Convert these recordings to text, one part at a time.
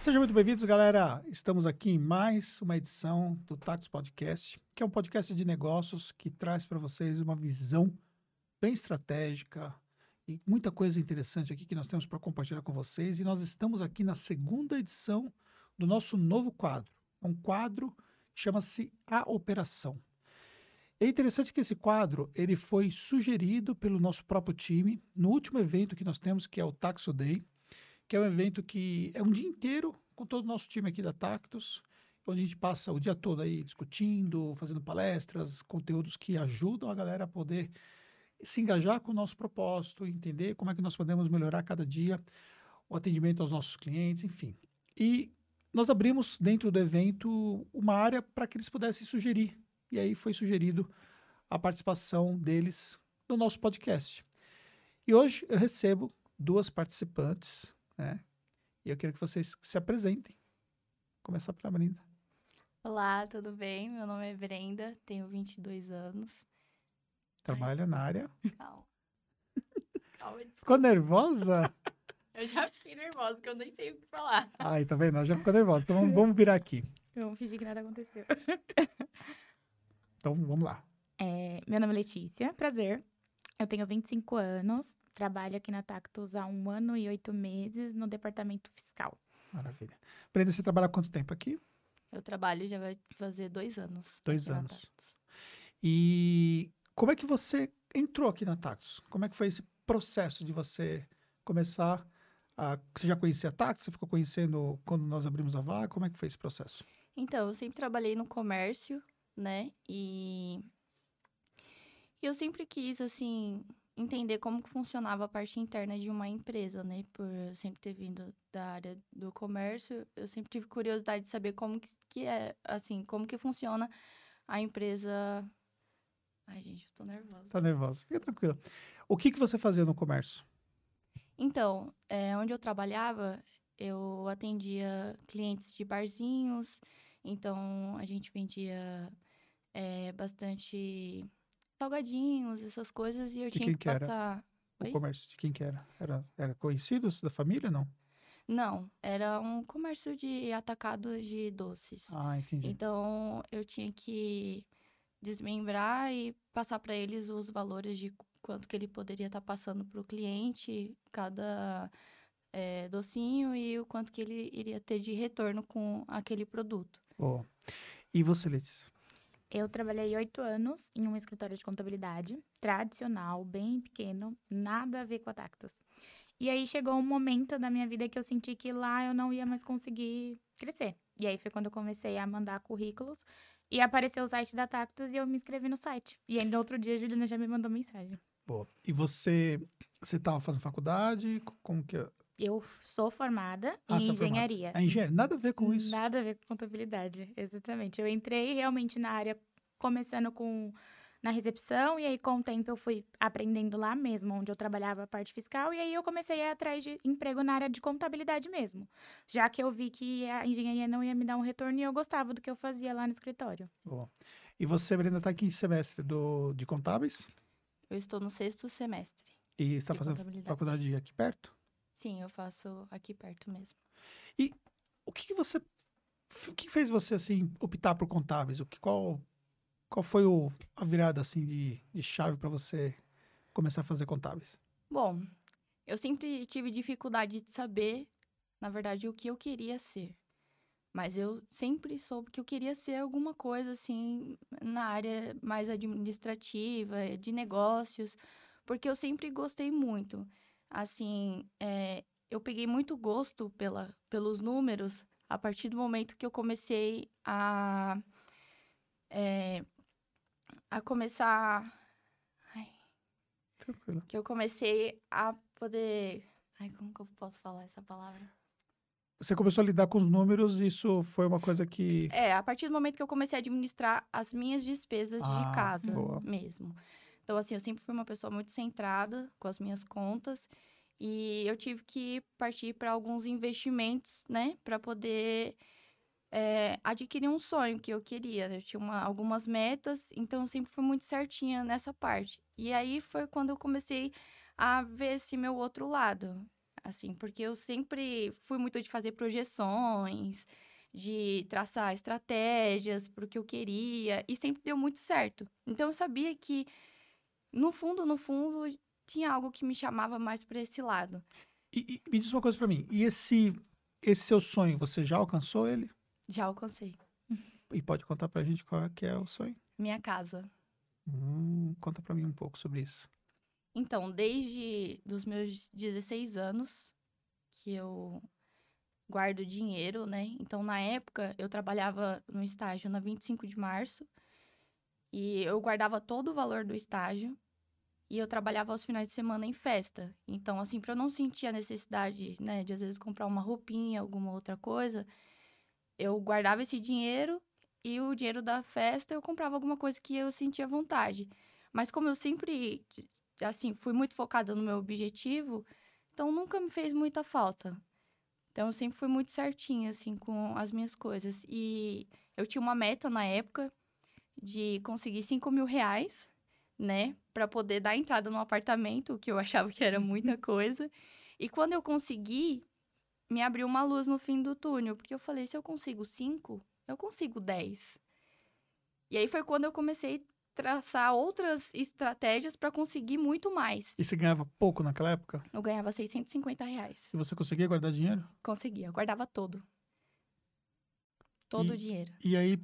Sejam muito bem-vindos, galera. Estamos aqui em mais uma edição do Tax Podcast, que é um podcast de negócios que traz para vocês uma visão bem estratégica e muita coisa interessante aqui que nós temos para compartilhar com vocês. E nós estamos aqui na segunda edição do nosso novo quadro. É um quadro que chama-se A Operação. É interessante que esse quadro ele foi sugerido pelo nosso próprio time no último evento que nós temos, que é o Taxo Day que é um evento que é um dia inteiro com todo o nosso time aqui da Tactus, onde a gente passa o dia todo aí discutindo, fazendo palestras, conteúdos que ajudam a galera a poder se engajar com o nosso propósito, entender como é que nós podemos melhorar cada dia o atendimento aos nossos clientes, enfim. E nós abrimos dentro do evento uma área para que eles pudessem sugerir. E aí foi sugerido a participação deles no nosso podcast. E hoje eu recebo duas participantes né? E eu quero que vocês se apresentem. Começar pela Brenda. Olá, tudo bem? Meu nome é Brenda, tenho 22 anos. Trabalha Ai. na área. Calma. Calma, Ficou nervosa? eu já fiquei nervosa, porque eu nem sei o que falar. Ai, tá vendo? Já ficou nervosa. Então vamos, vamos virar aqui. Vamos fingir que nada aconteceu. então vamos lá. É, meu nome é Letícia, prazer. Eu tenho 25 anos, trabalho aqui na Tactus há um ano e oito meses no departamento fiscal. Maravilha. Brenda, você trabalha há quanto tempo aqui? Eu trabalho já vai fazer dois anos. Dois anos. E como é que você entrou aqui na Tactus? Como é que foi esse processo de você começar a... Você já conhecia a Tactus? Você ficou conhecendo quando nós abrimos a vaga? Como é que foi esse processo? Então, eu sempre trabalhei no comércio, né? E e eu sempre quis, assim, entender como que funcionava a parte interna de uma empresa, né? Por sempre ter vindo da área do comércio, eu sempre tive curiosidade de saber como que, que é, assim, como que funciona a empresa... Ai, gente, eu tô nervosa. Tá nervosa. Fica tranquila. O que que você fazia no comércio? Então, é, onde eu trabalhava, eu atendia clientes de barzinhos, então a gente vendia é, bastante salgadinhos, essas coisas, e eu de tinha que, que passar. Era? O comércio de quem que era? Era, era conhecidos da família, não? Não, era um comércio de atacado de doces. Ah, entendi. Então, eu tinha que desmembrar e passar para eles os valores de quanto que ele poderia estar tá passando para o cliente, cada é, docinho e o quanto que ele iria ter de retorno com aquele produto. Oh. E você, Letícia? Eu trabalhei oito anos em um escritório de contabilidade, tradicional, bem pequeno, nada a ver com a Tactus. E aí chegou um momento da minha vida que eu senti que lá eu não ia mais conseguir crescer. E aí foi quando eu comecei a mandar currículos e apareceu o site da Tactus e eu me inscrevi no site. E no outro dia a Juliana já me mandou mensagem. Boa. E você, você estava fazendo faculdade? Como que é? Eu sou formada ah, em é engenharia. A engenharia, nada a ver com isso. Nada a ver com contabilidade, exatamente. Eu entrei realmente na área começando com na recepção e aí com o tempo eu fui aprendendo lá mesmo, onde eu trabalhava a parte fiscal e aí eu comecei a ir atrás de emprego na área de contabilidade mesmo, já que eu vi que a engenharia não ia me dar um retorno e eu gostava do que eu fazia lá no escritório. Boa. E você, Brenda, está aqui em semestre do, de contábeis? Eu estou no sexto semestre. E está fazendo faculdade aqui perto? Sim, eu faço aqui perto mesmo. E o que, que você. O que fez você, assim, optar por contábeis? O que, qual, qual foi o, a virada, assim, de, de chave para você começar a fazer contábeis? Bom, eu sempre tive dificuldade de saber, na verdade, o que eu queria ser. Mas eu sempre soube que eu queria ser alguma coisa, assim, na área mais administrativa, de negócios, porque eu sempre gostei muito assim, é, eu peguei muito gosto pela, pelos números a partir do momento que eu comecei a. É, a começar. Ai, Tranquilo. Que eu comecei a poder. Ai, como que eu posso falar essa palavra? Você começou a lidar com os números, isso foi uma coisa que. É, a partir do momento que eu comecei a administrar as minhas despesas ah, de casa boa. mesmo. Então, assim, eu sempre fui uma pessoa muito centrada com as minhas contas e eu tive que partir para alguns investimentos, né, para poder é, adquirir um sonho que eu queria. Eu tinha uma, algumas metas, então eu sempre fui muito certinha nessa parte. E aí foi quando eu comecei a ver esse meu outro lado. assim, porque eu sempre fui muito de fazer projeções, de traçar estratégias para o que eu queria, e sempre deu muito certo. Então eu sabia que, no fundo, no fundo, tinha algo que me chamava mais para esse lado. E, e me diz uma coisa para mim, e esse, esse seu sonho, você já alcançou ele? Já alcancei. E pode contar pra gente qual é que é o sonho? Minha casa. Hum, conta pra mim um pouco sobre isso. Então, desde dos meus 16 anos que eu guardo dinheiro, né? Então, na época, eu trabalhava no estágio na 25 de março e eu guardava todo o valor do estágio e eu trabalhava aos finais de semana em festa. Então, assim, para eu não sentir a necessidade, né, de às vezes comprar uma roupinha, alguma outra coisa, eu guardava esse dinheiro e o dinheiro da festa eu comprava alguma coisa que eu sentia vontade. Mas como eu sempre, assim, fui muito focada no meu objetivo, então nunca me fez muita falta. Então eu sempre fui muito certinha, assim, com as minhas coisas. E eu tinha uma meta na época de conseguir 5 mil reais, né, para poder dar entrada no apartamento, o que eu achava que era muita coisa. E quando eu consegui, me abriu uma luz no fim do túnel, porque eu falei, se eu consigo 5, eu consigo 10. E aí foi quando eu comecei a traçar outras estratégias para conseguir muito mais. E você ganhava pouco naquela época? Eu ganhava 650 reais. E você conseguia guardar dinheiro? Conseguia, eu guardava todo. Todo o dinheiro. E aí,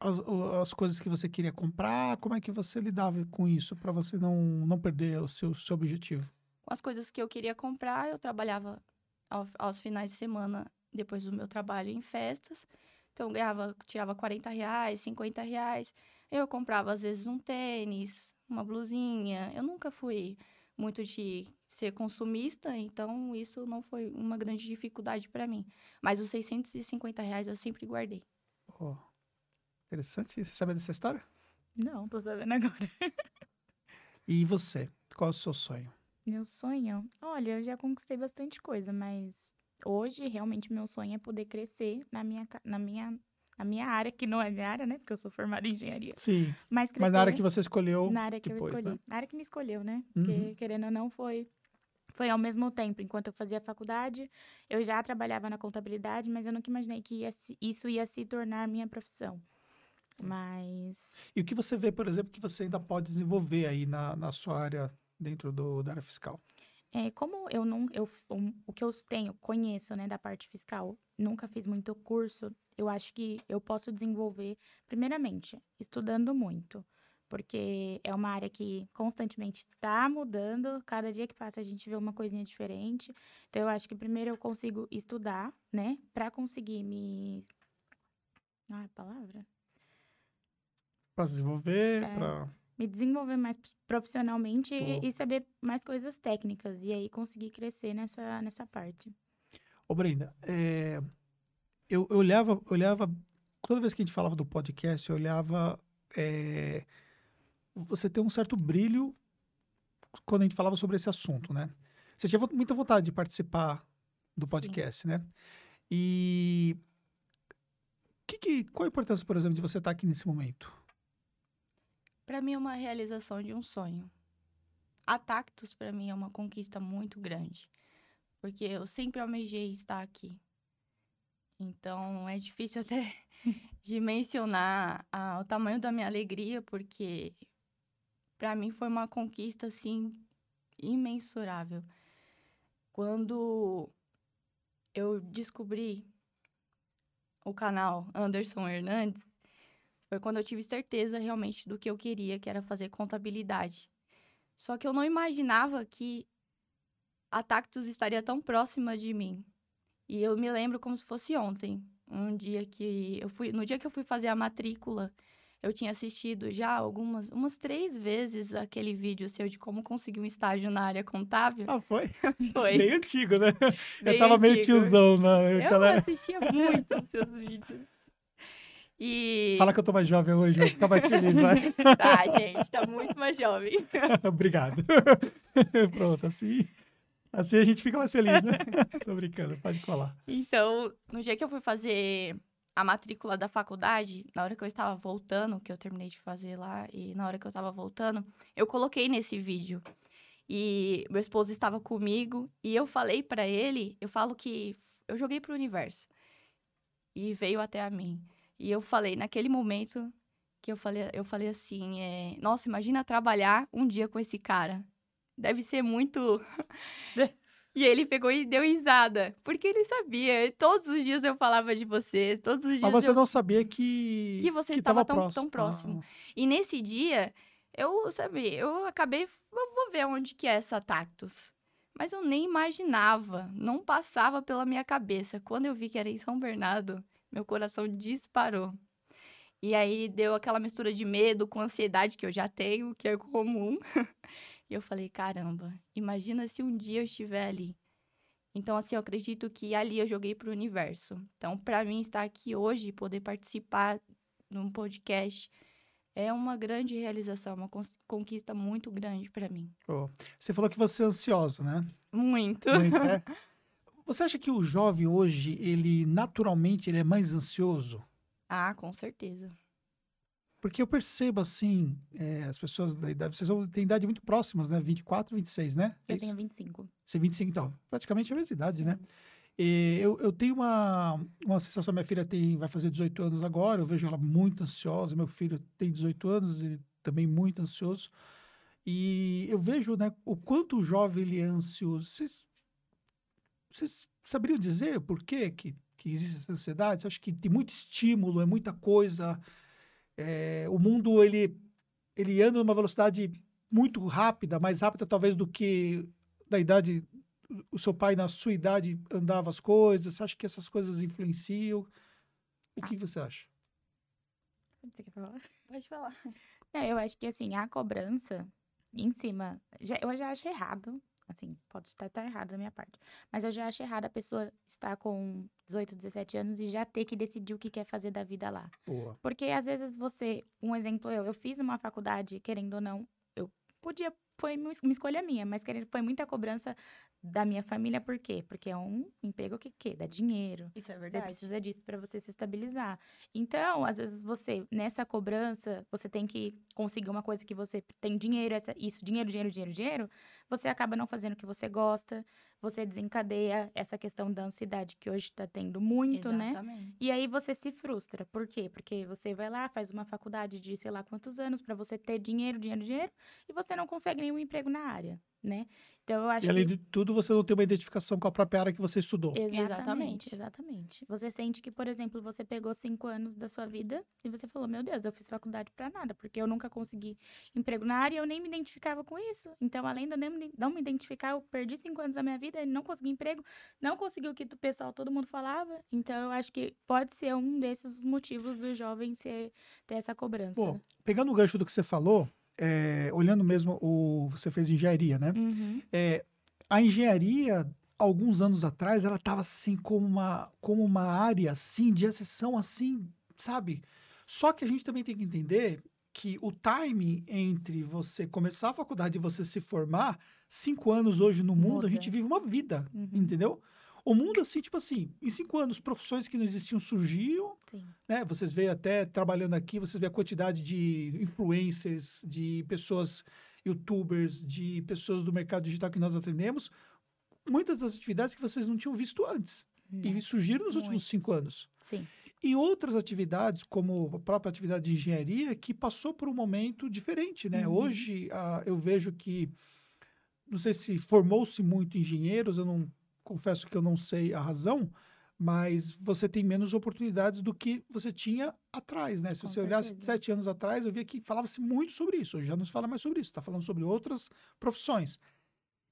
as, as coisas que você queria comprar, como é que você lidava com isso para você não, não perder o seu, seu objetivo? Com as coisas que eu queria comprar, eu trabalhava ao, aos finais de semana, depois do meu trabalho em festas. Então, eu ganhava, tirava 40 reais, 50 reais. Eu comprava, às vezes, um tênis, uma blusinha. Eu nunca fui muito de ser consumista, então isso não foi uma grande dificuldade para mim. Mas os 650 reais eu sempre guardei. Oh, interessante. Você sabe dessa história? Não, tô sabendo agora. e você? Qual é o seu sonho? Meu sonho? Olha, eu já conquistei bastante coisa, mas Hoje, realmente, meu sonho é poder crescer na minha, na minha, na minha área, que não é minha área, né? Porque eu sou formada em engenharia. Sim. Mas, mas na área que você escolheu. Na área que depois, eu escolhi. Né? Na área que me escolheu, né? Porque, uhum. querendo ou não, foi. Foi ao mesmo tempo, enquanto eu fazia faculdade, eu já trabalhava na contabilidade, mas eu nunca imaginei que ia, isso ia se tornar minha profissão. Mas. E o que você vê, por exemplo, que você ainda pode desenvolver aí na, na sua área dentro do, da área fiscal? É, como eu não, eu, o, o que eu tenho, conheço, né, da parte fiscal, nunca fiz muito curso, eu acho que eu posso desenvolver, primeiramente, estudando muito, porque é uma área que constantemente está mudando, cada dia que passa a gente vê uma coisinha diferente. Então, eu acho que primeiro eu consigo estudar, né, para conseguir me. Ah, é palavra? Para desenvolver, é... para me desenvolver mais profissionalmente e, e, saber mais coisas técnicas e aí conseguir crescer nessa, nessa parte. Ô Brenda, é, eu, eu olhava, olhava, toda vez que a gente falava do podcast, eu olhava, é, você tem um certo brilho quando a gente falava sobre esse assunto, né? Você tinha muita vontade de participar do podcast, Sim. né? E que, que, qual a importância, por exemplo, de você estar aqui nesse momento? Para mim é uma realização de um sonho. A Tactus para mim é uma conquista muito grande, porque eu sempre almejei estar aqui. Então é difícil até de mencionar o tamanho da minha alegria, porque para mim foi uma conquista assim imensurável. Quando eu descobri o canal Anderson Hernandes, foi quando eu tive certeza realmente do que eu queria, que era fazer contabilidade. Só que eu não imaginava que a Tactus estaria tão próxima de mim. E eu me lembro como se fosse ontem, um dia que eu fui, no dia que eu fui fazer a matrícula, eu tinha assistido já algumas, umas três vezes aquele vídeo seu de como conseguir um estágio na área contábil. Ah, foi? Foi. Bem antigo, né? Bem eu tava antigo. meio tiozão, né? Eu galera... assistia muito os seus vídeos. E... Fala que eu tô mais jovem hoje, vou ficar mais feliz, vai. tá, gente, tá muito mais jovem. Obrigado. Pronto, assim, assim a gente fica mais feliz, né? tô brincando, pode colar. Então, no dia que eu fui fazer a matrícula da faculdade, na hora que eu estava voltando, que eu terminei de fazer lá, e na hora que eu estava voltando, eu coloquei nesse vídeo. E meu esposo estava comigo e eu falei para ele, eu falo que eu joguei pro universo. E veio até a mim. E eu falei, naquele momento que eu falei, eu falei assim, é, nossa, imagina trabalhar um dia com esse cara. Deve ser muito E ele pegou e deu risada, porque ele sabia. Todos os dias eu falava de você, todos os dias Mas você eu... não sabia que que você que estava tava tão, tão próximo. Ah, E nesse dia, eu, sabe, eu acabei, eu vou ver onde que é essa Tactus. Mas eu nem imaginava, não passava pela minha cabeça. Quando eu vi que era em São Bernardo, meu coração disparou. E aí deu aquela mistura de medo com ansiedade que eu já tenho, que é comum. e eu falei, caramba, imagina se um dia eu estiver ali. Então, assim, eu acredito que ali eu joguei pro universo. Então, para mim, estar aqui hoje, poder participar num podcast, é uma grande realização, uma conquista muito grande para mim. pô. Você falou que você é ansiosa, né? Muito. Muito, é. Você acha que o jovem hoje, ele naturalmente ele é mais ansioso? Ah, com certeza. Porque eu percebo assim, é, as pessoas da idade, vocês têm idade muito próximas, né? 24, 26, né? É Eu isso? tenho 25. Você é 25, então, praticamente a mesma idade, né? E eu, eu tenho uma, uma sensação, minha filha tem, vai fazer 18 anos agora, eu vejo ela muito ansiosa, meu filho tem 18 anos, ele também muito ansioso. E eu vejo, né, o quanto o jovem ele é ansioso. Vocês, vocês saberiam dizer por quê que, que existe essa ansiedade? Você acha que tem muito estímulo, é muita coisa? É, o mundo, ele, ele anda numa velocidade muito rápida, mais rápida talvez do que da idade o seu pai na sua idade andava as coisas? Você acha que essas coisas influenciam? O que você acha? Você quer falar? Pode falar. É, eu acho que assim, a cobrança em cima, já- eu já acho errado, assim, pode estar, estar errado da minha parte, mas eu já acho errado a pessoa estar com 18, 17 anos e já ter que decidir o que quer fazer da vida lá. Boa. Porque às vezes você, um exemplo eu, eu fiz uma faculdade, querendo ou não, eu podia, foi uma es- uma escolha minha, mas querendo, foi muita cobrança da minha família, por quê? Porque é um emprego que, que dá dinheiro, Isso é você verdade. precisa disso para você se estabilizar. Então, às vezes você, nessa cobrança, você tem que conseguir uma coisa que você tem dinheiro, essa- isso, dinheiro, dinheiro, dinheiro, dinheiro, você acaba não fazendo o que você gosta, você desencadeia essa questão da ansiedade que hoje tá tendo muito, né? Exatamente. E aí você se frustra. Por quê? Porque você vai lá, faz uma faculdade de sei lá quantos anos para você ter dinheiro, dinheiro, dinheiro, e você não consegue nenhum emprego na área, né? Então eu acho E além que de tudo, você não tem uma identificação com a própria área que você estudou. Exatamente, Exatamente. Você sente que, por exemplo, você pegou cinco anos da sua vida e você falou, meu Deus, eu fiz faculdade pra nada, porque eu nunca consegui emprego na área e eu nem me identificava com isso. Então, além de eu nem não me identificar, eu perdi cinco anos da minha vida e não consegui emprego, não consegui o que o pessoal, todo mundo falava. Então, eu acho que pode ser um desses motivos do jovem ser, ter essa cobrança. Pô, pegando o gancho do que você falou, é, olhando mesmo o. Você fez engenharia, né? Uhum. É, a engenharia, alguns anos atrás, ela estava assim como uma, como uma área assim de exceção assim, sabe? Só que a gente também tem que entender que o timing entre você começar a faculdade e você se formar, cinco anos hoje no mundo, a Muda. gente vive uma vida, Uhum. entendeu? O mundo, assim, tipo assim, em cinco anos, profissões que não existiam surgiam, Sim. né? Vocês veem até trabalhando aqui, vocês veem a quantidade de influencers, de pessoas, youtubers, de pessoas do mercado digital que nós atendemos. Muitas das atividades que vocês não tinham visto antes. E surgiram nos últimos Muitas. cinco anos. Sim. E outras atividades, como a própria atividade de engenharia, que passou por um momento diferente, né? Uhum. Hoje, ah, eu vejo que, não sei se formou-se muito engenheiros, eu não confesso que eu não sei a razão, mas você tem menos oportunidades do que você tinha atrás, né? Se Com você olhasse certeza. sete anos atrás, eu via que falava-se muito sobre isso. Hoje já não se fala mais sobre isso, está falando sobre outras profissões.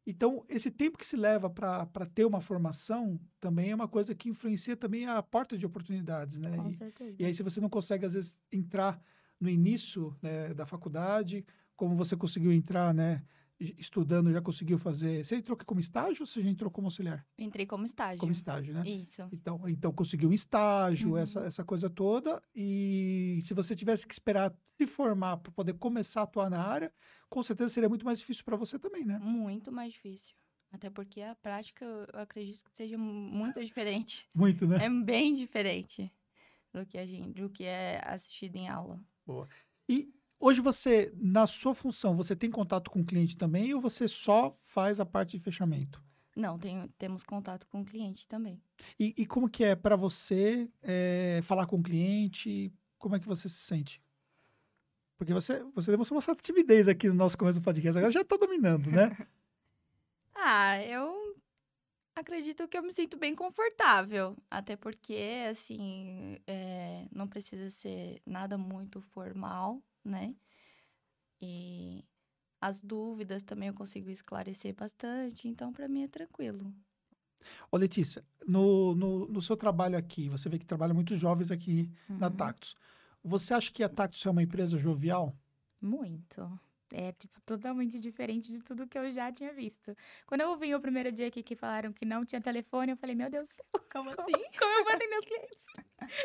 Então, esse tempo que se leva para ter uma formação também é uma coisa que influencia também a porta de oportunidades, né? Com E- certeza. e aí, se você não consegue, às vezes, entrar no início né, da faculdade, como você conseguiu entrar, né? Estudando, já conseguiu fazer. Você entrou como estágio ou você já entrou como auxiliar? Entrei como estágio. Como estágio, né? Isso. Então, então conseguiu um estágio, Uhum. essa, essa coisa toda. E se você tivesse que esperar se formar para poder começar a atuar na área, com certeza seria muito mais difícil para você também, né? Muito mais difícil. Até porque a prática, eu acredito que seja muito diferente. Muito, né? É bem diferente do que a gente, do que é assistido em aula. E hoje você, na sua função, você tem contato com o cliente também ou você só faz a parte de fechamento? Não, tenho, temos contato com o cliente também. E, e como que é para você é, falar com o cliente? Como é que você se sente? Porque você, você demonstrou uma certa timidez aqui no nosso começo do podcast, agora já está dominando, né? ah, eu acredito que eu me sinto bem confortável. Até porque, assim, é, não precisa ser nada muito formal, né? E as dúvidas também eu consigo esclarecer bastante, então para mim é tranquilo. Ô Letícia, no, no, no, seu trabalho aqui, você vê que trabalha muitos jovens aqui uhum. na Tactus. Você acha que a Tactus é uma empresa jovial? Muito. É, tipo, totalmente diferente de tudo que eu já tinha visto. Quando eu vim o primeiro dia aqui que falaram que não tinha telefone, eu falei, meu Deus do céu, como, como assim? Como eu vou atender os clientes?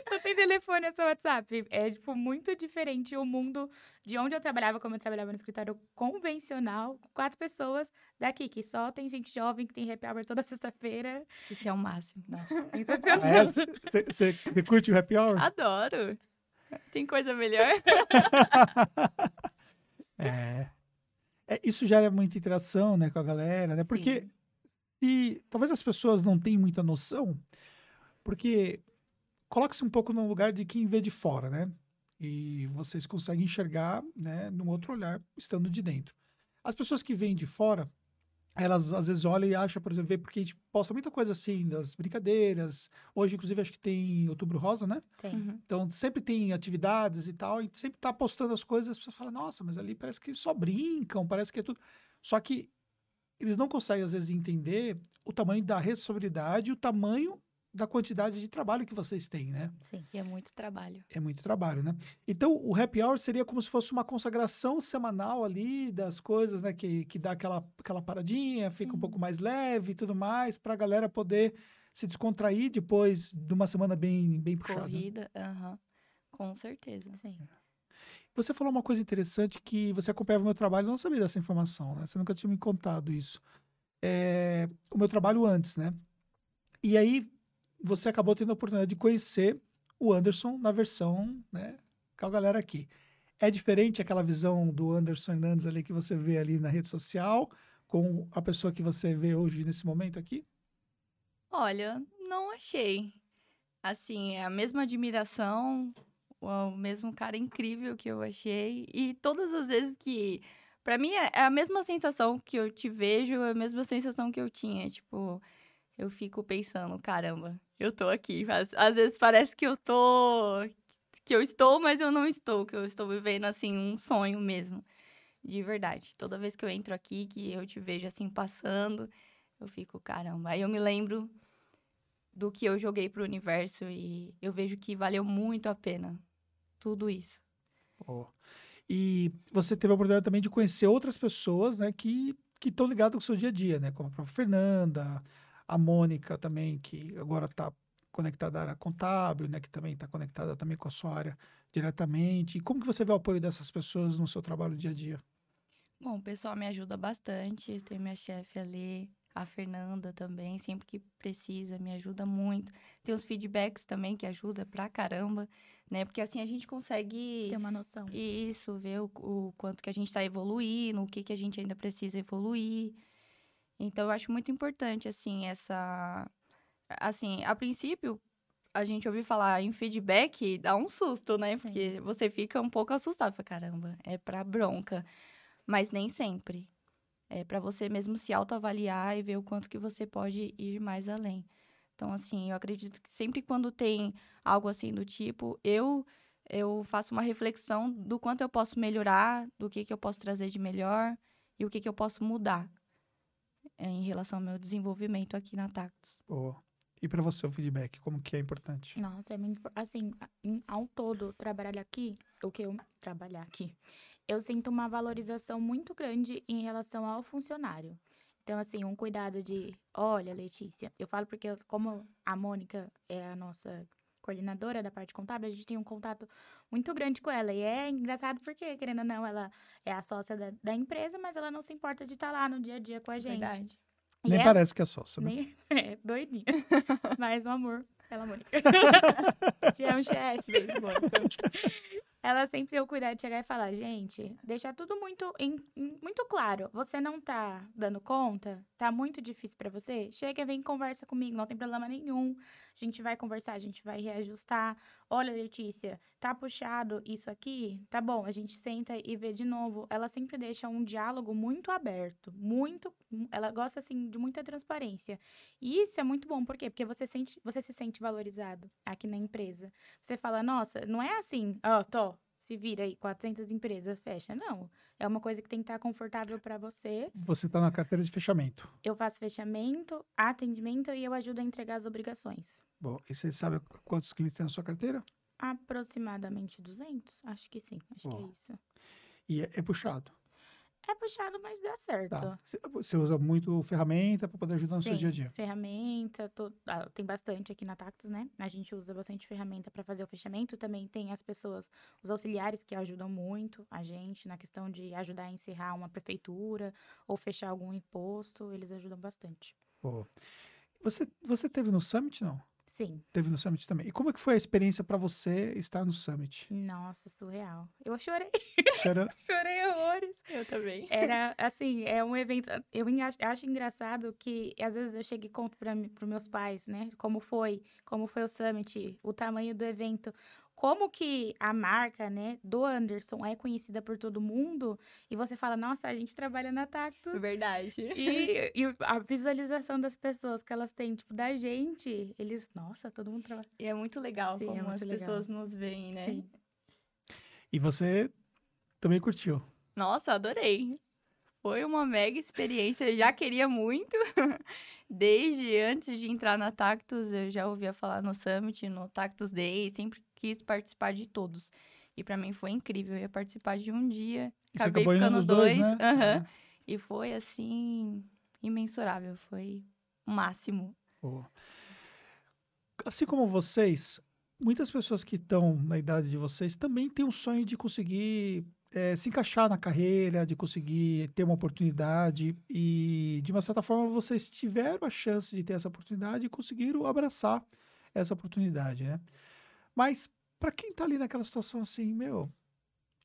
não tem telefone, é só WhatsApp. É, tipo, muito diferente o mundo de onde eu trabalhava, como eu trabalhava no escritório convencional, com quatro pessoas, daqui, que só tem gente jovem que tem happy hour toda sexta-feira. Isso é o máximo. Nossa, Você é? curte o happy hour? Adoro. Tem coisa melhor? é. é. Isso gera muita interação, né, com a galera, né? Porque e talvez as pessoas não tenham muita noção, porque coloque-se um pouco no lugar de quem vê de fora, né? E vocês conseguem enxergar, né, num outro olhar, estando de dentro. As pessoas que vêm de fora, elas às vezes olham e acham, por exemplo, porque a gente posta muita coisa assim, das brincadeiras. Hoje, inclusive, acho que tem Outubro Rosa, né? Tem. Uhum. Então, sempre tem atividades e tal, e sempre tá postando as coisas, as pessoas falam, nossa, mas ali parece que só brincam, parece que é tudo. Só que eles não conseguem, às vezes, entender o tamanho da responsabilidade e o tamanho da quantidade de trabalho que vocês têm, né? Sim, e é muito trabalho. É muito trabalho, né? Então, o happy hour seria como se fosse uma consagração semanal ali das coisas, né? Que, que dá aquela, aquela paradinha, fica um pouco mais leve e tudo mais, para a galera poder se descontrair depois de uma semana bem, bem puxada. Corrida, aham. Com certeza. Sim. Você falou uma coisa interessante que você acompanhava o meu trabalho, eu não sabia dessa informação, né? Você nunca tinha me contado isso. É, o meu trabalho antes, né? E aí você acabou tendo a oportunidade de conhecer o Anderson na versão, né, com a galera aqui. É diferente aquela visão do Anderson Hernandes ali que você vê ali na rede social com a pessoa que você vê hoje nesse momento aqui? Olha, não achei. Assim, é a mesma admiração, o mesmo cara incrível que eu achei. E todas as vezes que. Pra mim, é, é a mesma sensação que eu te vejo, é a mesma sensação que eu tinha. Tipo, eu fico pensando, caramba, eu tô aqui. Às, às vezes parece que eu tô. que eu estou, mas eu não estou, que eu estou vivendo, assim, um sonho mesmo. De verdade. Toda vez que eu entro aqui, que eu te vejo assim passando, eu fico, caramba. Aí eu me lembro do que eu joguei pro universo e eu vejo que valeu muito a pena tudo isso. Oh. E você teve a oportunidade também de conhecer outras pessoas, né, que que estão ligadas com o seu dia a dia, né, como a própria Fernanda, a Mônica também, que agora está conectada à área contábil, né, que também está conectada também com a sua área diretamente. E como que você vê o apoio dessas pessoas no seu trabalho dia a dia? Bom, o pessoal me ajuda bastante. Tem minha chefe ali, a Fernanda também, sempre que precisa, me ajuda muito. Tem os feedbacks também que ajuda pra caramba, né? Porque assim a gente consegue ter uma noção. Isso, ver o, o quanto que a gente está evoluindo, o que que a gente ainda precisa evoluir. Então, eu acho muito importante, assim, essa. Assim, a princípio, a gente ouvir falar em feedback, dá um susto, né? Sim. Porque você fica um pouco assustado. Fala, caramba, é pra bronca. Mas nem sempre. É para você mesmo se autoavaliar e ver o quanto que você pode ir mais além. Então, assim, eu acredito que sempre quando tem algo assim do tipo, eu eu faço uma reflexão do quanto eu posso melhorar, do que, que eu posso trazer de melhor e o que, que eu posso mudar em relação ao meu desenvolvimento aqui na Tactus. Boa. E para você o feedback, como que é importante? Nossa, é muito assim, ao todo trabalhar aqui, o que eu trabalhar aqui, eu sinto uma valorização muito grande em relação ao funcionário. Então, assim, um cuidado de, olha, Letícia, eu falo porque eu, como a Mônica é a nossa coordenadora da parte contábil, a gente tem um contato muito grande com ela. E é engraçado porque, querendo ou não, ela é a sócia da, da empresa, mas ela não se importa de estar tá lá no dia a dia com a gente. Verdade. E Nem é, parece que é sócia, né? Nem, é, doidinha. mas um amor pela Mônica. Te amo, chefe. Ela sempre deu cuidado de chegar e falar, gente, deixar tudo muito, em- muito claro. Você não tá dando conta? Tá muito difícil pra você? Chega, vem conversa comigo, não tem problema nenhum. A gente vai conversar, a gente vai reajustar. Olha, Letícia, tá puxado isso aqui? Tá bom, a gente senta e vê de novo. Ela sempre deixa um diálogo muito aberto, muito, ela gosta assim de muita transparência. E isso é muito bom, por quê? Porque você sente, você se sente valorizado aqui na empresa. Você fala, nossa, não é assim, ó, tô, se vira aí, 400 empresas, fecha. Não, é uma coisa que tem que estar confortável para você. Você está na carteira de fechamento. Eu faço fechamento, atendimento e eu ajudo a entregar as obrigações. Bom, e você sabe quantos clientes tem na sua carteira? Aproximadamente 200? Acho que sim, acho que Bom. é isso. E é, é puxado. É puxado, mas dá certo. Tá. Você- usa muito ferramenta para poder ajudar no seu Sim, dia a dia. Ferramenta, to- ah, tem bastante aqui na Tactus, né? A gente usa bastante ferramenta para fazer o fechamento. Também tem as pessoas, os auxiliares que ajudam muito a gente na questão de ajudar a encerrar uma prefeitura ou fechar algum imposto. Eles ajudam bastante. Pô. Você, você teve no Summit, não? Sim. Teve no Summit também. E como é que foi a experiência para você estar no Summit? Nossa, surreal. Eu chorei, chorei horrores. Eu também. Era assim, é um evento. Eu acho engraçado que às vezes eu chego e conto para os meus pais, né? Como foi, como foi o summit, o tamanho do evento, como que a marca, né, do Anderson é conhecida por todo mundo. E você fala, nossa, a gente trabalha na Tactus. Verdade. E, e a visualização das pessoas que elas têm, tipo, da gente, eles, nossa, todo mundo trabalha. E é muito legal Sim, é como muito as legal. pessoas nos veem, né? Sim. E você também curtiu. Nossa, adorei. Foi uma mega experiência, eu já queria muito. Desde antes de entrar na Tactus, eu já ouvia falar no Summit, no Tactus Day, sempre quis participar de todos. E pra mim foi incrível, eu ia participar de um dia, E acabei ficando nos dois, dois, né? É. e foi assim, imensurável, foi o máximo. Assim como vocês, muitas pessoas que estão na idade de vocês também têm um sonho de conseguir eh, se encaixar na carreira, de conseguir ter uma oportunidade. E, de uma certa forma, vocês tiveram a chance de ter essa oportunidade e conseguiram abraçar essa oportunidade, né? Mas, para quem está ali naquela situação assim, meu,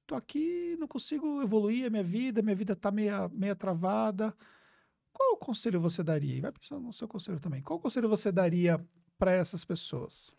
tô aqui, não consigo evoluir a minha vida, minha vida tá meia, meia travada. Qual conselho você daria? E vai pensando no seu conselho também. Qual conselho você daria para essas pessoas?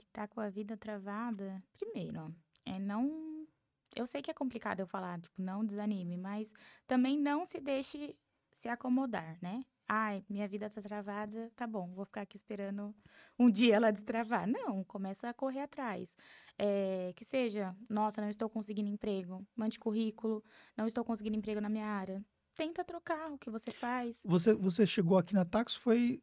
que tá com a vida travada, primeiro, é não. Eu sei que é complicado eu falar, tipo, não desanime, mas também não se deixe se acomodar, né? Ai, minha vida tá travada, tá bom, vou ficar aqui esperando um dia ela destravar. Não, começa a correr atrás. É, que seja, nossa, não estou conseguindo emprego, mande currículo, não estou conseguindo emprego na minha área. Tenta trocar o que você faz. Você, você chegou aqui na Tax, foi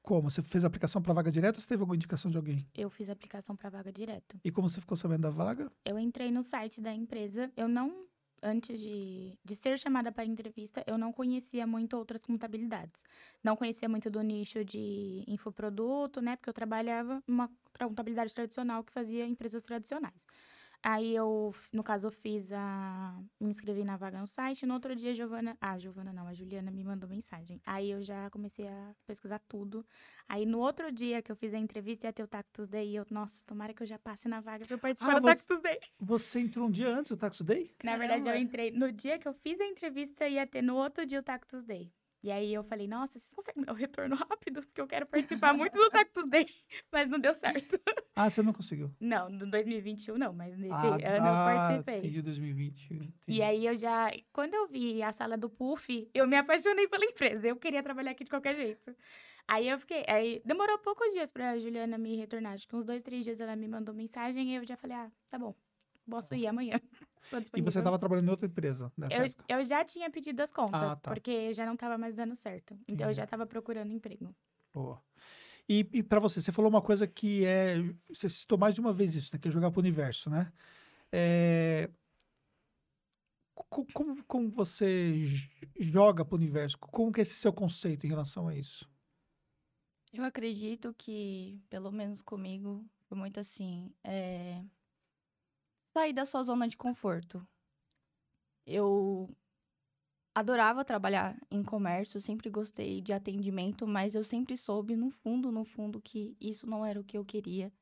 como? Você fez aplicação para vaga direta ou você teve alguma indicação de alguém? Eu fiz aplicação para vaga direto. E como você ficou sabendo da vaga? eu entrei no site da empresa. Eu não, antes de, de ser chamada para entrevista, eu não conhecia muito outras contabilidades. Não conhecia muito do nicho de infoproduto, né? Porque eu trabalhava tra- contabilidade tradicional que fazia empresas tradicionais. Aí eu, no caso, eu fiz a. Me inscrevi na vaga no site. No outro dia, a Giovana. Ah, a Giovana não, a Juliana me mandou mensagem. Aí eu já comecei a pesquisar tudo. Aí no outro dia que eu fiz a entrevista, ia ter o Tactus Day. E eu, nossa, tomara que eu já passe na vaga pra eu participar Ah, do você- Tactus Day. Você entrou um dia antes do Tax Day? Na verdade, eu Caramba. entrei. No dia que eu fiz a entrevista, ia ter no outro dia o Tactus Day. E aí eu falei, nossa, vocês conseguem dar o retorno rápido? Porque eu quero participar muito do Tactus Day. Mas não deu certo. Ah, você não conseguiu. Não, no 2021 não, mas nesse ah, ano eu ah, participei. entendi 2020. E entendi. aí eu já, quando eu vi a sala do Puff, eu me apaixonei pela empresa. Eu queria trabalhar aqui de qualquer jeito. Aí eu fiquei, aí demorou poucos dias pra Juliana me retornar. Acho que uns dois, três dias ela me mandou mensagem e eu já falei, ah, tá bom, posso ir amanhã. E você estava trabalhando em outra empresa nessa Eu, época? eu já tinha pedido as contas, Ah, tá. porque já não tava mais dando certo. Então eu já tava procurando emprego. Boa. E, e para você, você falou uma coisa que é. Você citou mais de uma vez isso, né? Que é jogar pro universo, né? É, co- como, como você joga pro universo? Como que é esse seu conceito em relação a isso? Eu acredito que, pelo menos comigo, foi muito assim, é... sair da sua zona de conforto. Eu adorava trabalhar em comércio, sempre gostei de atendimento, mas eu sempre soube, no fundo, no fundo, que isso não era o que eu queria.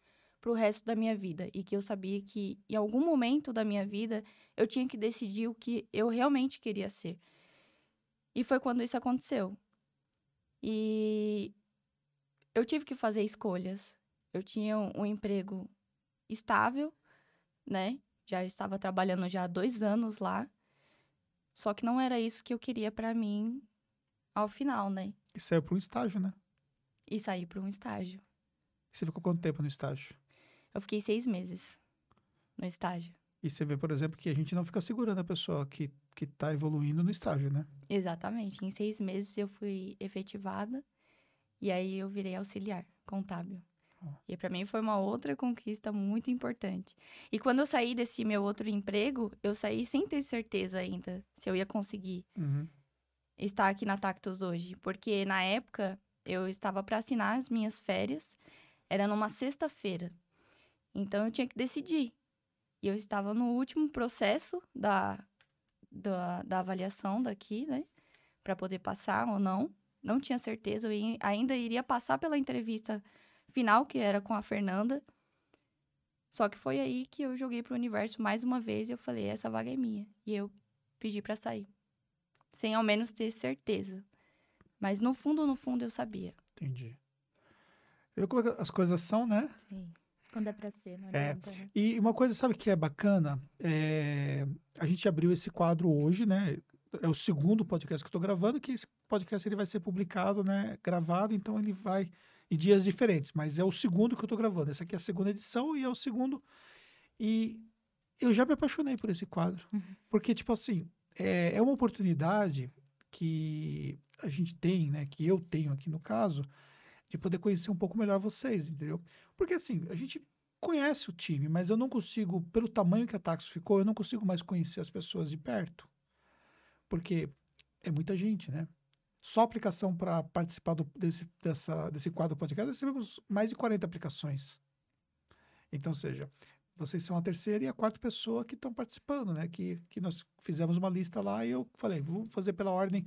pro resto da minha vida e que eu sabia que em algum momento da minha vida eu tinha que decidir o que eu realmente queria ser. E foi quando isso aconteceu. E eu tive que fazer escolhas. Eu tinha um, emprego estável, né? Já estava trabalhando já há dois anos lá. Só que não era isso que eu queria para mim ao final, né? E saiu para um estágio, né? E saí para um estágio. E você ficou quanto tempo no estágio? Eu fiquei seis meses no estágio. E você vê, por exemplo, que a gente não fica segurando a pessoa que, que tá evoluindo no estágio, né? Exatamente. Em seis meses eu fui efetivada e aí eu virei auxiliar contábil. E para mim foi uma outra conquista muito importante. E quando eu saí desse meu outro emprego, eu saí sem ter certeza ainda se eu ia conseguir Uhum. estar aqui na Tactus hoje, porque na época eu estava para assinar as minhas férias, era numa sexta-feira. Então eu tinha que decidir. E eu estava no último processo da, da, da avaliação daqui, né? Para poder passar ou não. Não tinha certeza, eu ia- ainda iria passar pela entrevista final, que era com a Fernanda. Só que foi aí que eu joguei pro universo mais uma vez e eu falei, essa vaga é minha. E eu pedi para sair sem ao menos ter certeza. Mas no fundo, no fundo, eu sabia. Entendi. Vê como é que as coisas são, né? Sim. Quando é pra ser, não É. né? E uma coisa, sabe, que é bacana? É, A gente abriu esse quadro hoje, né? É o segundo podcast que eu tô gravando, que esse podcast ele vai ser publicado, né? Gravado, então ele vai em dias diferentes. Mas é o segundo que eu tô gravando. Essa aqui é a segunda edição e é o segundo. E eu já me apaixonei por esse quadro. Porque, tipo assim, é, é uma oportunidade que a gente tem, né? Que eu tenho aqui no caso, de poder conhecer um pouco melhor vocês, entendeu? Porque assim, a gente conhece o time, mas eu não consigo, pelo tamanho que a Taxo ficou, eu não consigo mais conhecer as pessoas de perto. Porque é muita gente, né? Só aplicação para participar do- desse, dessa, desse quadro podcast, recebemos mais de 40 aplicações. Então, seja, vocês são a terceira e a quarta pessoa que estão participando, né? Que, que nós fizemos uma lista lá e eu falei, vamos fazer pela ordem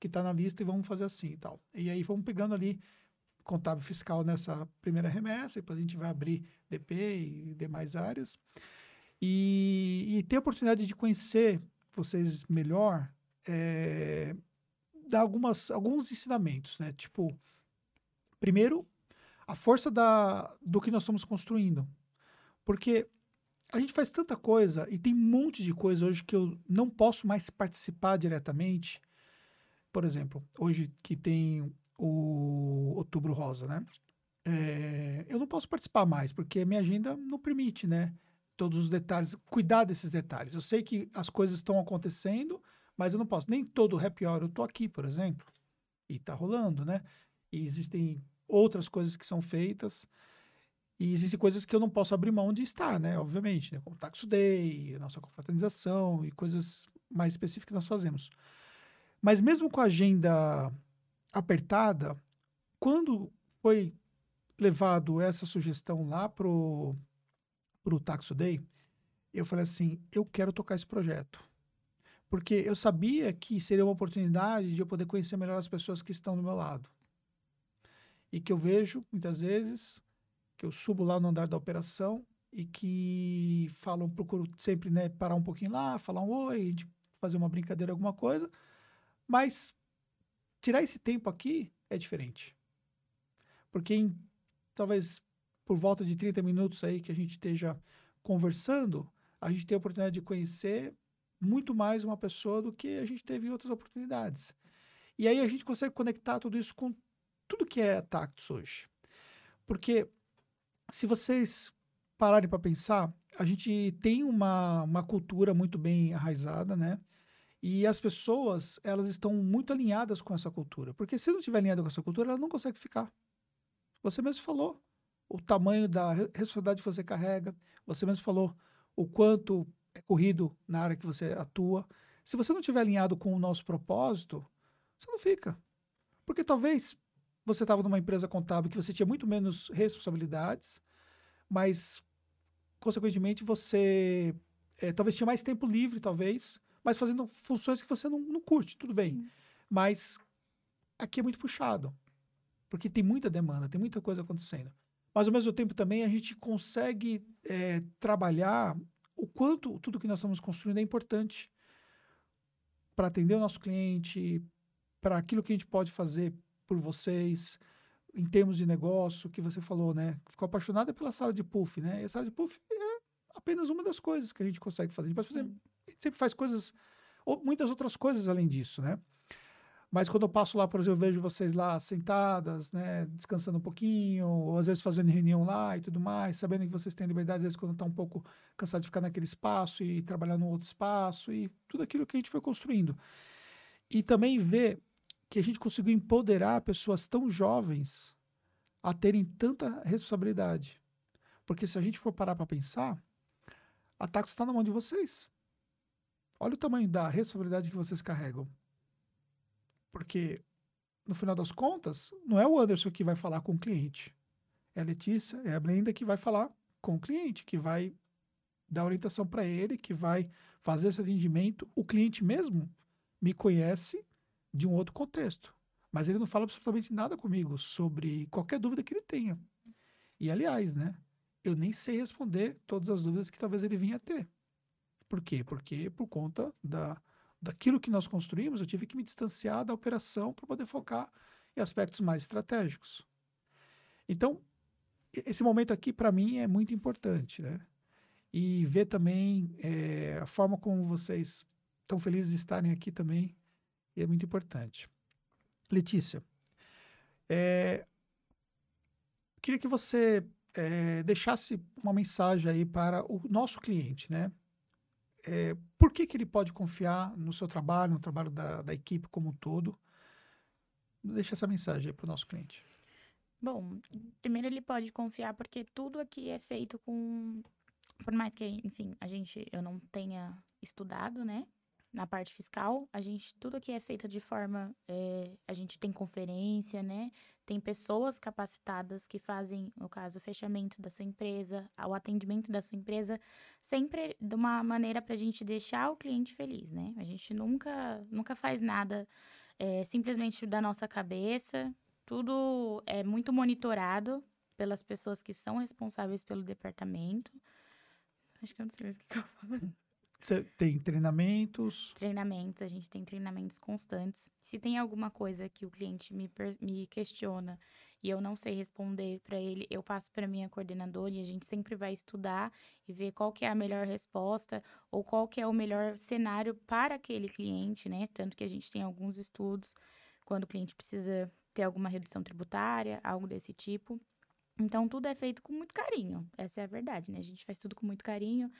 que está na lista e vamos fazer assim e tal. E aí vamos pegando ali contábil fiscal nessa primeira remessa, depois a gente vai abrir DP e demais áreas. E, e ter a oportunidade de conhecer vocês melhor, é, dar algumas, alguns ensinamentos, né? Tipo, primeiro, a força da, do que nós estamos construindo. Porque a gente faz tanta coisa e tem um monte de coisa hoje que eu não posso mais participar diretamente. Por exemplo, hoje que tem o Outubro Rosa, né? É, eu não posso participar mais, porque minha agenda não permite, né? Todos os detalhes, cuidar desses detalhes. Eu sei que as coisas estão acontecendo, mas eu não posso. Nem todo happy hour eu tô aqui, por exemplo, e tá rolando, né? E existem outras coisas que são feitas, e existem coisas que eu não posso abrir mão de estar, né? Obviamente, né? Como o Taxo Day, nossa confraternização e coisas mais específicas que nós fazemos. Mas mesmo com a agenda apertada, quando foi levado essa sugestão lá pro pro Taxo Day, eu falei assim, eu quero tocar esse projeto. Porque eu sabia que seria uma oportunidade de eu poder conhecer melhor as pessoas que estão do meu lado. E que eu vejo, muitas vezes, que eu subo lá no andar da operação e que falam, procuro sempre né, parar um pouquinho lá, falar um oi, fazer uma brincadeira, alguma coisa. Mas tirar esse tempo aqui é diferente. Porque em, talvez por volta de 30 minutos aí que a gente esteja conversando, a gente tem a oportunidade de conhecer muito mais uma pessoa do que a gente teve em outras oportunidades. E aí a gente consegue conectar tudo isso com tudo que é Tactus hoje. Porque se vocês pararem para pensar, a gente tem uma, uma cultura muito bem arraizada, né? E as pessoas, elas estão muito alinhadas com essa cultura. Porque se não estiver alinhada com essa cultura, ela não consegue ficar. Você mesmo falou o tamanho da re- responsabilidade que você carrega. Você mesmo falou o quanto é corrido na área que você atua. Se você não estiver alinhado com o nosso propósito, você não fica. Porque talvez você estava numa empresa contábil que você tinha muito menos responsabilidades, mas, consequentemente, você eh, talvez tinha mais tempo livre, talvez, mas fazendo funções que você não, não curte, tudo bem. Sim. Mas aqui é muito puxado, porque tem muita demanda, tem muita coisa acontecendo. mas ao mesmo tempo também a gente consegue é, trabalhar o quanto tudo que nós estamos construindo é importante para atender o nosso cliente, para aquilo que a gente pode fazer por vocês, em termos de negócio, que você falou, né? Ficou apaixonada pela sala de puff, né? E a sala de puff é apenas uma das coisas que a gente consegue fazer. A gente pode fazer, a gente sempre faz coisas, ou muitas outras coisas além disso, né? Mas quando eu passo lá, por exemplo, eu vejo vocês lá sentadas, né, descansando um pouquinho, ou às vezes fazendo reunião lá e tudo mais, sabendo que vocês têm liberdade, às vezes quando está um pouco cansado de ficar naquele espaço e trabalhar no outro espaço e tudo aquilo que a gente foi construindo. E também ver que a gente conseguiu empoderar pessoas tão jovens a terem tanta responsabilidade. Porque se a gente for parar para pensar, a Tacos está na mão de vocês. Olha o tamanho da responsabilidade que vocês carregam. Porque, no final das contas, não é o Anderson que vai falar com o cliente. É a Letícia, é a Brenda que vai falar com o cliente, que vai dar orientação para ele, que vai fazer esse atendimento. O cliente mesmo me conhece de um outro contexto. Mas ele não fala absolutamente nada comigo sobre qualquer dúvida que ele tenha. E, aliás, né? Eu nem sei responder todas as dúvidas que talvez ele vinha a ter. Por quê? Porque por conta da, daquilo que nós construímos, eu tive que me distanciar da operação para poder focar em aspectos mais estratégicos. Então, esse momento aqui, para mim, é muito importante, né? E ver também é, a forma como vocês estão felizes de estarem aqui também é muito importante. Letícia, é, queria que você é, deixasse uma mensagem aí para o nosso cliente, né? É, por que, que ele pode confiar no seu trabalho, no trabalho da, da equipe como um todo? Deixa essa mensagem aí para o nosso cliente. Bom, primeiro ele pode confiar porque tudo aqui é feito com, por mais que, enfim, a gente eu não tenha estudado, né? Na parte fiscal, a gente, tudo aqui é feito de forma, é, a gente tem conferência, né? Tem pessoas capacitadas que fazem, no caso, o fechamento da sua empresa, o atendimento da sua empresa, sempre de uma maneira para a gente deixar o cliente feliz, né? A gente nunca, nunca faz nada é, simplesmente da nossa cabeça, tudo é muito monitorado pelas pessoas que são responsáveis pelo departamento. Acho que eu não sei mais o que eu falo. Você tem treinamentos? Treinamentos, a gente tem treinamentos constantes. Se tem alguma coisa que o cliente me, me questiona e eu não sei responder para ele, eu passo para minha coordenadora e a gente sempre vai estudar e ver qual que é a melhor resposta ou qual que é o melhor cenário para aquele cliente, né? Tanto que a gente tem alguns estudos quando o cliente precisa ter alguma redução tributária, algo desse tipo. Então, tudo é feito com muito carinho. Essa é a verdade, né? A gente faz tudo com muito carinho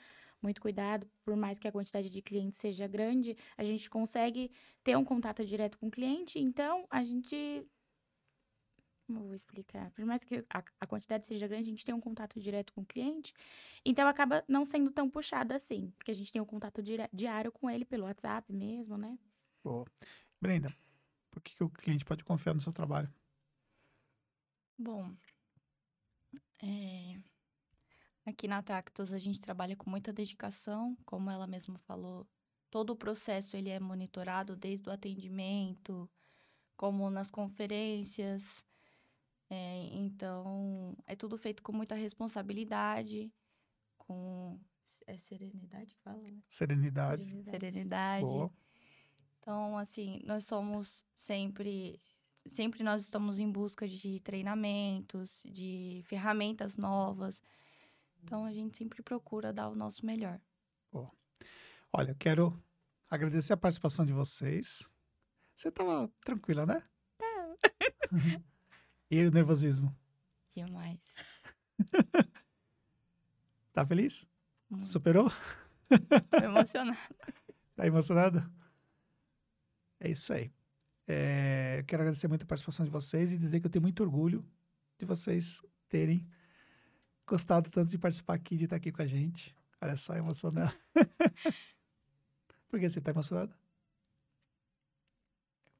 muito cuidado, por mais que a quantidade de clientes seja grande, a gente consegue ter um contato direto com o cliente, então a gente. Como eu vou explicar? Por mais que a, a quantidade seja grande, a gente tem um contato direto com o cliente, então acaba não sendo tão puxado assim, porque a gente tem um contato diário com ele pelo WhatsApp mesmo, né? Boa. Brenda, por que, que o cliente pode confiar no seu trabalho? Bom, é, Aqui na Tactus a gente trabalha com muita dedicação, como ela mesma falou. Todo o processo ele é monitorado desde o atendimento, como nas conferências. É, então, é tudo feito com muita responsabilidade, com é serenidade fala, né? Serenidade. Serenidade. serenidade. Boa. Então, assim, nós somos sempre sempre nós estamos em busca de treinamentos, de ferramentas novas. Então a gente sempre procura dar o nosso melhor. Olha, eu quero agradecer a participação de vocês. Você estava tranquila, né? Tá. e o nervosismo? Demais. tá feliz? Hum. Superou? Tô emocionada. tá emocionada? É isso aí. É, quero agradecer muito a participação de vocês e dizer que eu tenho muito orgulho de vocês terem gostado tanto de participar aqui, de estar aqui com a gente. Olha só, emocionado. Por que você está emocionada?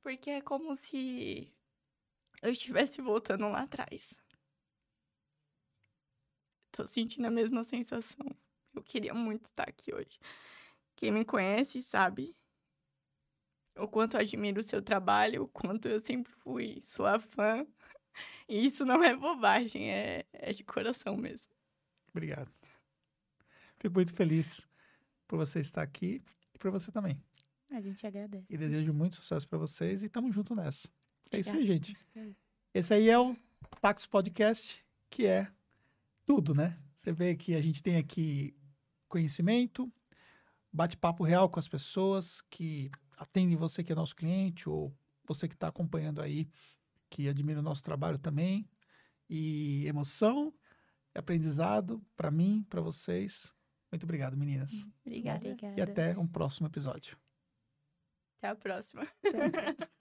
Porque é como se eu estivesse voltando lá atrás. Tô sentindo a mesma sensação. Eu queria muito estar aqui hoje. Quem me conhece sabe o quanto eu admiro o seu trabalho, o quanto eu sempre fui sua fã. E isso não é bobagem, é, é de coração mesmo. Obrigado. Fico muito feliz por você estar aqui e por você também. A gente agradece. E desejo muito sucesso para vocês e tamo junto nessa. É isso aí, Obrigada. gente. Esse aí é o Tax Podcast, que é tudo, né? Você vê que a gente tem aqui conhecimento, bate-papo real com as pessoas que atendem você que é nosso cliente ou você que está acompanhando aí, que admira o nosso trabalho também. E emoção, aprendizado para mim, para vocês. Muito obrigado, meninas. Obrigada. Obrigada. E até um próximo episódio. Até a próxima. Até.